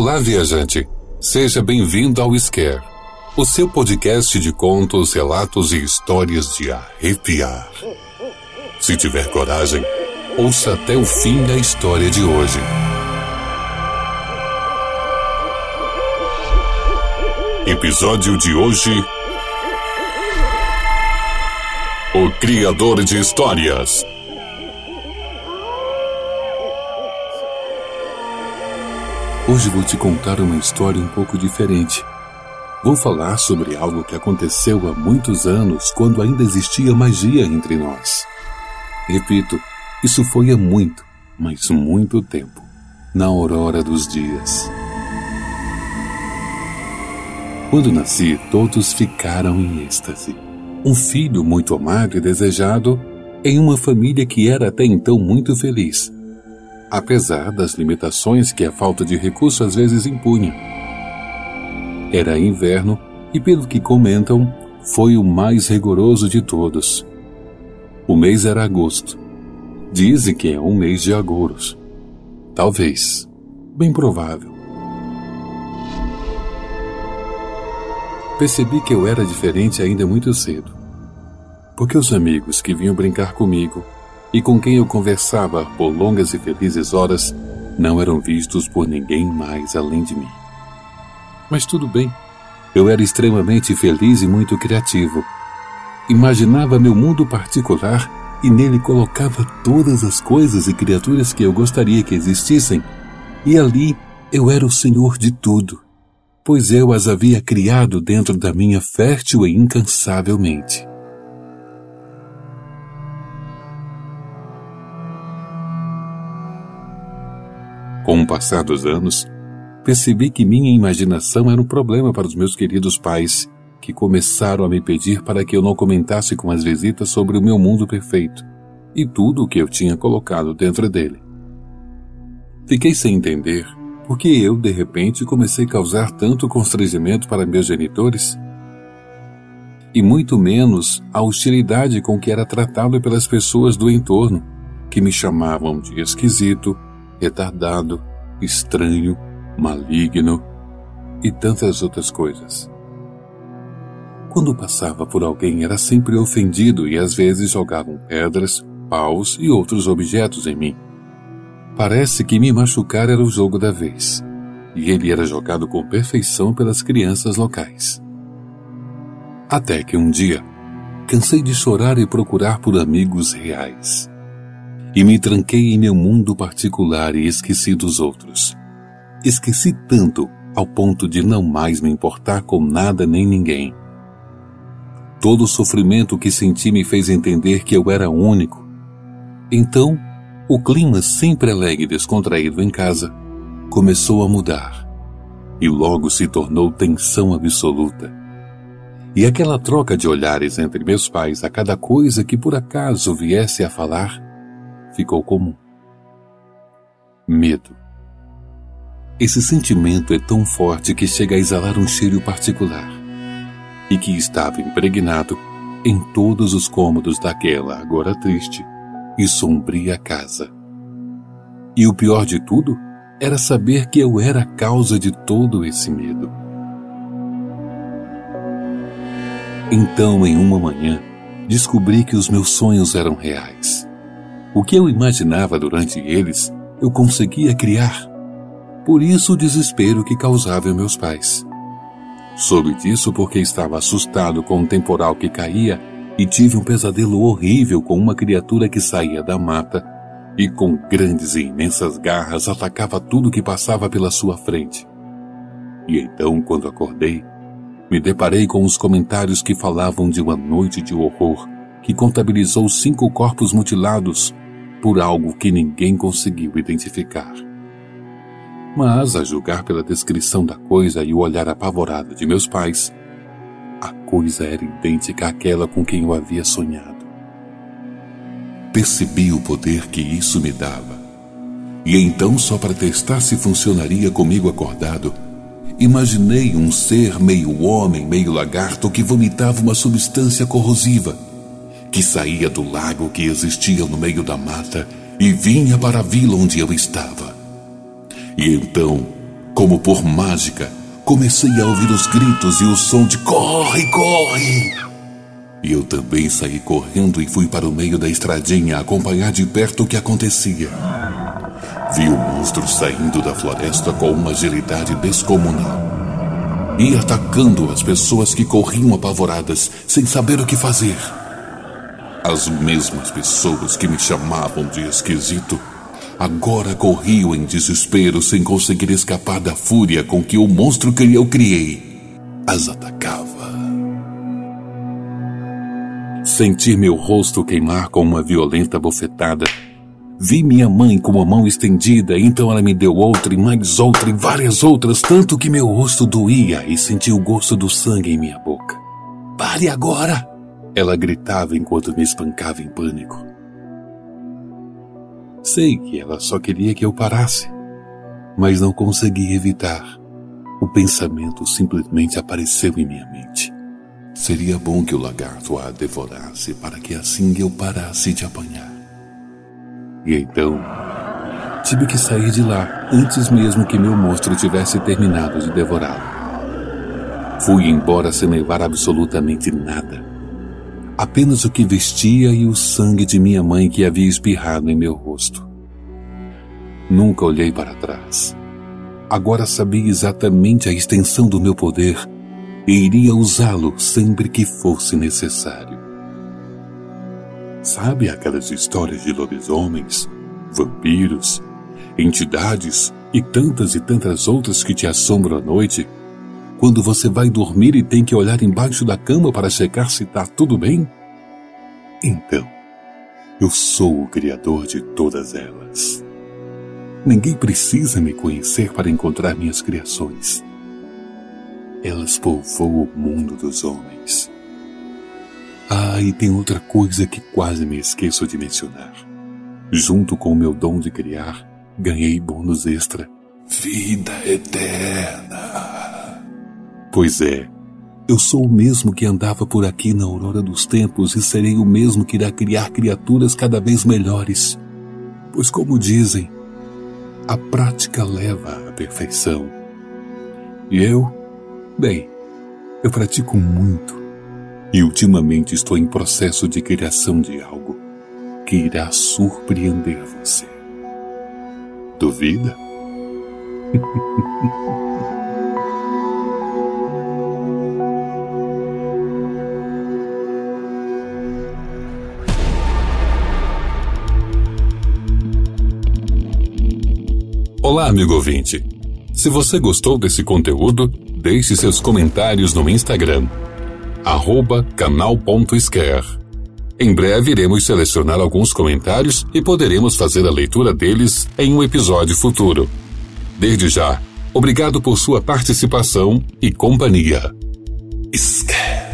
Olá, viajante. Seja bem-vindo ao Scare, o seu podcast de contos, relatos e histórias de arrepiar. Se tiver coragem, ouça até o fim a história de hoje. Episódio de hoje: O Criador de Histórias. Hoje vou te contar uma história um pouco diferente. Vou falar sobre algo que aconteceu há muitos anos, quando ainda existia magia entre nós. Repito, isso foi há muito, mas muito tempo, na aurora dos dias. Quando nasci, todos ficaram em êxtase. Um filho muito amado e desejado em uma família que era até então muito feliz apesar das limitações que a falta de recurso às vezes impunha. Era inverno e, pelo que comentam, foi o mais rigoroso de todos. O mês era agosto. Dizem que é um mês de agouros. Talvez. Bem provável. Percebi que eu era diferente ainda muito cedo. Porque os amigos que vinham brincar comigo e com quem eu conversava por longas e felizes horas não eram vistos por ninguém mais além de mim. Mas tudo bem, eu era extremamente feliz e muito criativo. Imaginava meu mundo particular e nele colocava todas as coisas e criaturas que eu gostaria que existissem, e ali eu era o senhor de tudo, pois eu as havia criado dentro da minha fértil e incansável mente. Com o passar dos anos, percebi que minha imaginação era um problema para os meus queridos pais, que começaram a me pedir para que eu não comentasse com as visitas sobre o meu mundo perfeito e tudo o que eu tinha colocado dentro dele. Fiquei sem entender por que eu, de repente, comecei a causar tanto constrangimento para meus genitores e muito menos a hostilidade com que era tratado pelas pessoas do entorno, que me chamavam de esquisito, retardado, estranho, maligno e tantas outras coisas. Quando passava por alguém era sempre ofendido e às vezes jogavam pedras, paus e outros objetos em mim. Parece que me machucar era o jogo da vez, e ele era jogado com perfeição pelas crianças locais. Até que um dia, cansei de chorar e procurar por amigos reais e me tranquei em meu mundo particular e esqueci dos outros. Esqueci tanto ao ponto de não mais me importar com nada nem ninguém. Todo o sofrimento que senti me fez entender que eu era único. Então, o clima sempre alegre e descontraído em casa começou a mudar e logo se tornou tensão absoluta. E aquela troca de olhares entre meus pais a cada coisa que por acaso viesse a falar ficou comum. Medo. Esse sentimento é tão forte que chega a exalar um cheiro particular e que estava impregnado em todos os cômodos daquela agora triste e sombria casa. E o pior de tudo era saber que eu era a causa de todo esse medo. Então, em uma manhã, descobri que os meus sonhos eram reais. O que eu imaginava durante eles, eu conseguia criar. Por isso o desespero que causava em meus pais. Soube disso porque estava assustado com um temporal que caía e tive um pesadelo horrível com uma criatura que saía da mata e com grandes e imensas garras atacava tudo que passava pela sua frente. E então, quando acordei, me deparei com os comentários que falavam de uma noite de horror que contabilizou cinco corpos mutilados por algo que ninguém conseguiu identificar. Mas, a julgar pela descrição da coisa e o olhar apavorado de meus pais, a coisa era idêntica àquela com quem eu havia sonhado. Percebi o poder que isso me dava. E então, só para testar se funcionaria comigo acordado, imaginei um ser meio homem, meio lagarto que vomitava uma substância corrosiva que saía do lago que existia no meio da mata e vinha para a vila onde eu estava. E então como por mágica, comecei a ouvir os gritos e o som de corre, corre. E eu também saí correndo e fui para o meio da estradinha acompanhar de perto o que acontecia. Vi o monstro saindo da floresta com uma agilidade descomunal e atacando as pessoas que corriam apavoradas, sem saber o que fazer. As mesmas pessoas que me chamavam de esquisito agora corriam em desespero sem conseguir escapar da fúria com que o monstro que eu criei as atacava. Senti meu rosto queimar com uma violenta bofetada Vi minha mãe com a mão estendida, então ela me deu outra e mais outra e várias outras, tanto que meu rosto doía e senti o gosto do sangue em minha boca. Pare agora! Ela gritava enquanto me espancava em pânico. Sei que ela só queria que eu parasse, mas não consegui evitar. O pensamento simplesmente apareceu em minha mente. Seria bom que o lagarto a devorasse para que assim eu parasse de apanhar. E então, tive que sair de lá antes mesmo que meu monstro tivesse terminado de devorá-lo. Fui embora sem levar absolutamente nada. Apenas o que vestia e o sangue de minha mãe que havia espirrado em meu rosto. Nunca olhei para trás. Agora sabia exatamente a extensão do meu poder e iria usá-lo sempre que fosse necessário. Sabe aquelas histórias de lobisomens, vampiros, entidades e tantas e tantas outras que te assombram à noite? Quando você vai dormir e tem que olhar embaixo da cama para checar se está tudo bem? Então, eu sou o criador de todas elas. Ninguém precisa me conhecer para encontrar minhas criações. Elas povoam o mundo dos homens. Ah, e tem outra coisa que quase me esqueço de mencionar. Junto com o meu dom de criar, ganhei bônus extra. Vida eterna. Pois é, eu sou o mesmo que andava por aqui na aurora dos tempos e serei o mesmo que irá criar criaturas cada vez melhores. Pois, como dizem, a prática leva à perfeição. E eu, bem, eu pratico muito e ultimamente estou em processo de criação de algo que irá surpreender você. Duvida? Olá, amigo ouvinte. Se você gostou desse conteúdo, deixe seus comentários no Instagram arroba canal.scare. Em breve iremos selecionar alguns comentários e poderemos fazer a leitura deles em um episódio futuro. Desde já, obrigado por sua participação e companhia. Scare.